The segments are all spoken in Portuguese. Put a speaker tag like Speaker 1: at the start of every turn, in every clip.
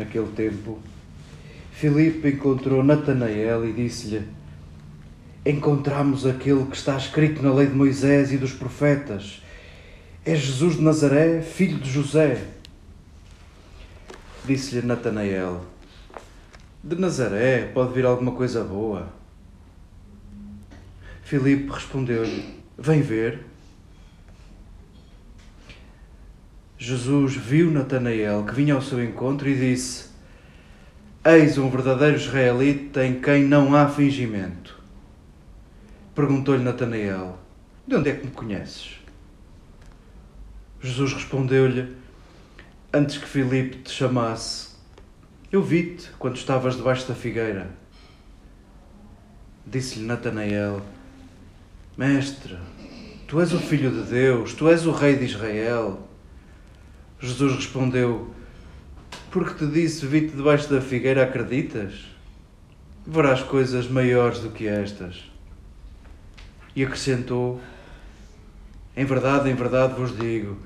Speaker 1: naquele tempo, Filipe encontrou Natanael e disse-lhe: Encontramos aquele que está escrito na lei de Moisés e dos profetas. É Jesus de Nazaré, filho de José. Disse-lhe Natanael: De Nazaré pode vir alguma coisa boa. Filipe respondeu-lhe: Vem ver. Jesus viu Natanael que vinha ao seu encontro e disse: Eis um verdadeiro israelita em quem não há fingimento. Perguntou-lhe Natanael: De onde é que me conheces? Jesus respondeu-lhe: Antes que Filipe te chamasse, eu vi-te quando estavas debaixo da figueira. Disse-lhe Natanael: Mestre, tu és o filho de Deus, tu és o rei de Israel. Jesus respondeu: Porque te disse, vi-te debaixo da figueira, acreditas? Verás coisas maiores do que estas. E acrescentou: Em verdade, em verdade vos digo: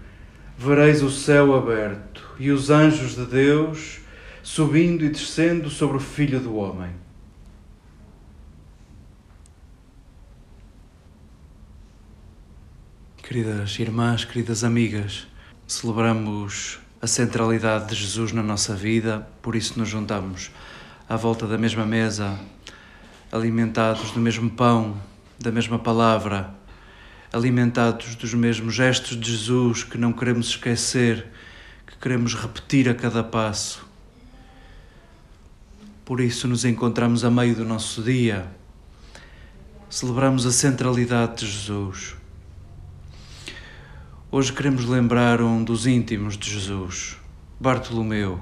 Speaker 1: vereis o céu aberto e os anjos de Deus subindo e descendo sobre o Filho do Homem. Queridas irmãs, queridas amigas, celebramos a centralidade de Jesus na nossa vida, por isso nos juntamos à volta da mesma mesa, alimentados do mesmo pão, da mesma palavra, alimentados dos mesmos gestos de Jesus que não queremos esquecer, que queremos repetir a cada passo. Por isso nos encontramos a meio do nosso dia, celebramos a centralidade de Jesus Hoje queremos lembrar um dos íntimos de Jesus, Bartolomeu.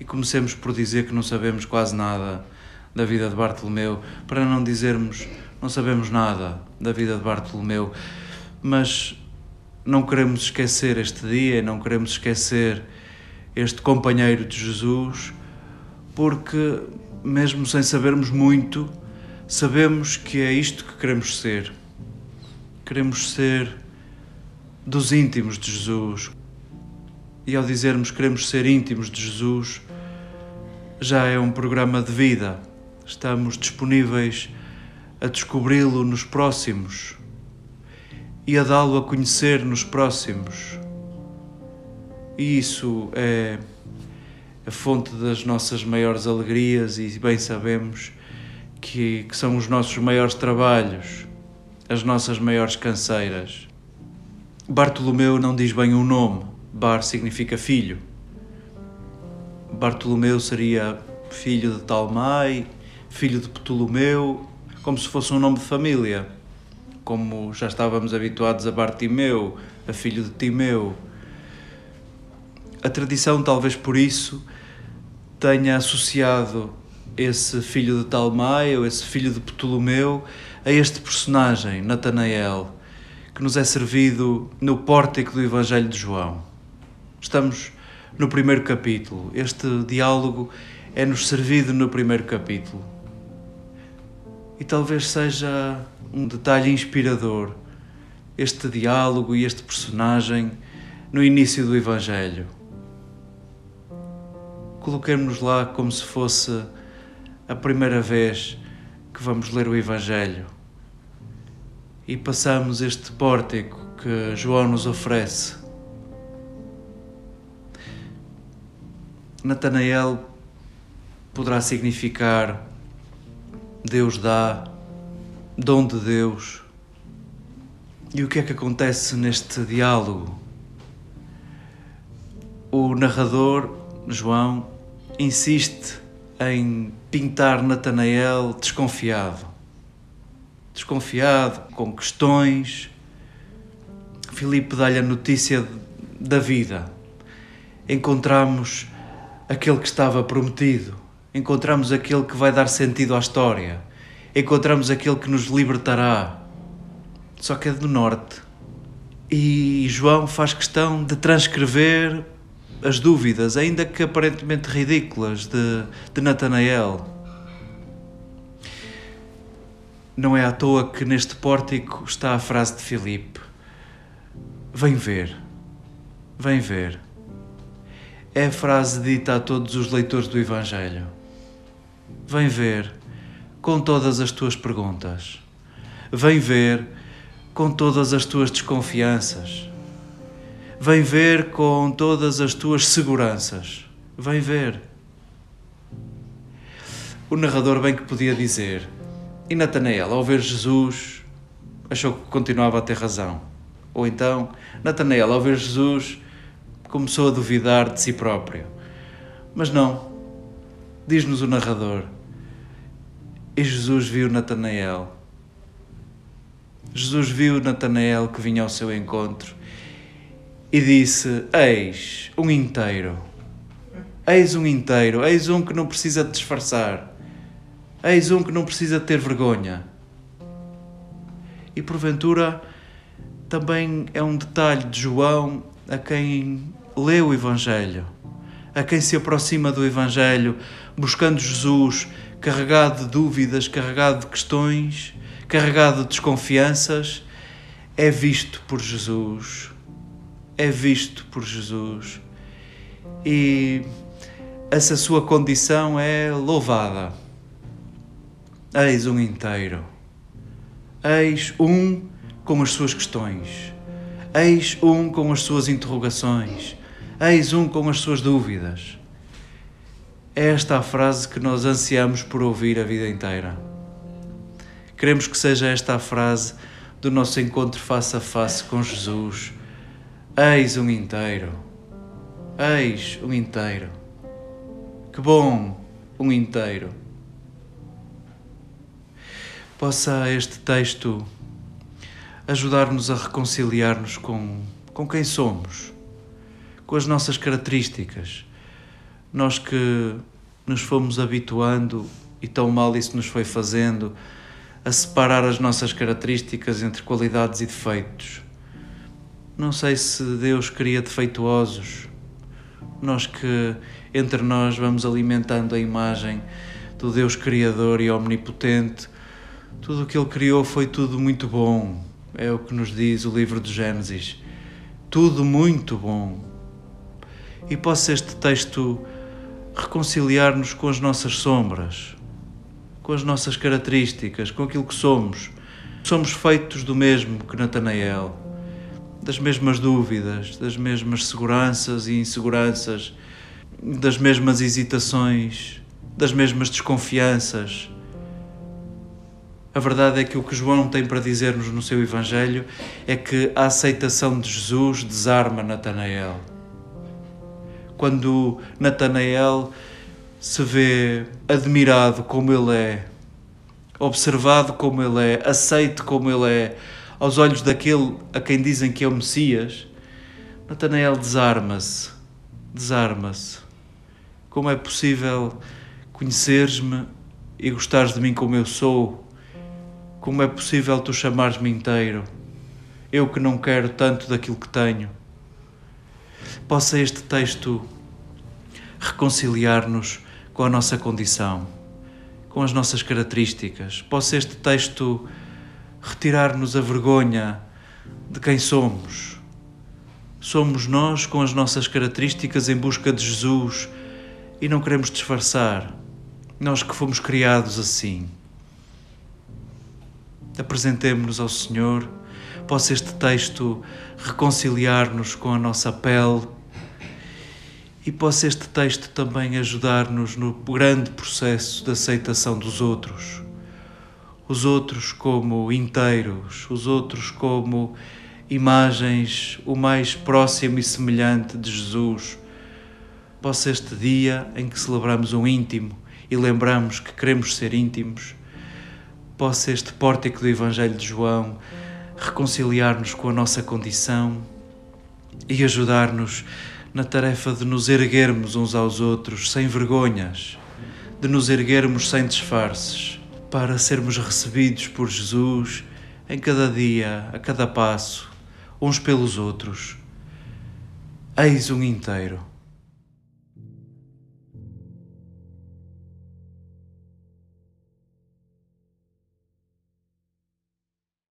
Speaker 1: E comecemos por dizer que não sabemos quase nada da vida de Bartolomeu, para não dizermos não sabemos nada da vida de Bartolomeu, mas não queremos esquecer este dia, não queremos esquecer este companheiro de Jesus, porque mesmo sem sabermos muito, sabemos que é isto que queremos ser. Queremos ser dos íntimos de Jesus. E ao dizermos que queremos ser íntimos de Jesus, já é um programa de vida. Estamos disponíveis a descobri-lo nos próximos e a dá-lo a conhecer nos próximos. E isso é a fonte das nossas maiores alegrias e bem sabemos que, que são os nossos maiores trabalhos, as nossas maiores canseiras. Bartolomeu não diz bem o nome. Bar significa filho. Bartolomeu seria filho de Talmai, filho de Ptolomeu, como se fosse um nome de família. Como já estávamos habituados a Bartimeu, a filho de Timeu. A tradição, talvez por isso, tenha associado esse filho de Talmai ou esse filho de Ptolomeu a este personagem, Natanael que nos é servido no pórtico do Evangelho de João. Estamos no primeiro capítulo. Este diálogo é-nos servido no primeiro capítulo. E talvez seja um detalhe inspirador este diálogo e este personagem no início do Evangelho. Coloquemos-nos lá como se fosse a primeira vez que vamos ler o Evangelho e passamos este pórtico que João nos oferece. Natanael poderá significar Deus dá, dom de Deus. E o que é que acontece neste diálogo? O narrador, João, insiste em pintar Natanael desconfiado desconfiado, com questões. Filipe dá-lhe a notícia da vida. Encontramos aquele que estava prometido. Encontramos aquele que vai dar sentido à história. Encontramos aquele que nos libertará. Só que é do norte. E João faz questão de transcrever as dúvidas, ainda que aparentemente ridículas, de, de Natanael. Não é à toa que neste pórtico está a frase de Filipe: Vem ver, vem ver. é a frase dita a todos os leitores do Evangelho. Vem ver com todas as tuas perguntas. Vem ver com todas as tuas desconfianças. Vem ver com todas as tuas seguranças. Vem ver. O narrador bem que podia dizer. E Natanael, ao ver Jesus, achou que continuava a ter razão. Ou então, Natanael, ao ver Jesus, começou a duvidar de si próprio. Mas não. Diz-nos o narrador. E Jesus viu Natanael. Jesus viu Natanael que vinha ao seu encontro e disse: Eis um inteiro. Eis um inteiro. Eis um que não precisa de disfarçar. Eis um que não precisa ter vergonha. E porventura também é um detalhe de João a quem lê o Evangelho, a quem se aproxima do Evangelho, buscando Jesus, carregado de dúvidas, carregado de questões, carregado de desconfianças, é visto por Jesus. É visto por Jesus. E essa sua condição é louvada. Eis um inteiro. Eis um com as suas questões. Eis um com as suas interrogações. Eis um com as suas dúvidas. É esta a frase que nós ansiamos por ouvir a vida inteira. Queremos que seja esta a frase do nosso encontro face a face com Jesus. Eis um inteiro. Eis um inteiro. Que bom, um inteiro possa este texto ajudar-nos a reconciliar-nos com, com quem somos, com as nossas características. Nós que nos fomos habituando e tão mal isso nos foi fazendo a separar as nossas características entre qualidades e defeitos. Não sei se Deus cria defeituosos. Nós que entre nós vamos alimentando a imagem do Deus Criador e Omnipotente tudo o que ele criou foi tudo muito bom. É o que nos diz o livro de Gênesis. Tudo muito bom. E possa este texto reconciliar-nos com as nossas sombras, com as nossas características, com aquilo que somos. Somos feitos do mesmo que Natanael, das mesmas dúvidas, das mesmas seguranças e inseguranças, das mesmas hesitações, das mesmas desconfianças a verdade é que o que João tem para dizer-nos no seu Evangelho é que a aceitação de Jesus desarma Natanael. Quando Natanael se vê admirado como ele é, observado como ele é, aceito como ele é, aos olhos daquele a quem dizem que é o Messias, Natanael desarma-se, desarma-se. Como é possível conheceres-me e gostares de mim como eu sou? Como é possível tu chamares-me inteiro? Eu que não quero tanto daquilo que tenho. Possa este texto reconciliar-nos com a nossa condição, com as nossas características. Possa este texto retirar-nos a vergonha de quem somos. Somos nós com as nossas características em busca de Jesus e não queremos disfarçar. Nós que fomos criados assim apresentemos-nos ao Senhor, possa este texto reconciliar-nos com a nossa pele e possa este texto também ajudar-nos no grande processo de aceitação dos outros. Os outros como inteiros, os outros como imagens o mais próximo e semelhante de Jesus. Possa este dia em que celebramos um íntimo e lembramos que queremos ser íntimos, possa este pórtico do Evangelho de João reconciliar-nos com a nossa condição e ajudar-nos na tarefa de nos erguermos uns aos outros sem vergonhas, de nos erguermos sem disfarces, para sermos recebidos por Jesus em cada dia, a cada passo, uns pelos outros. Eis um inteiro.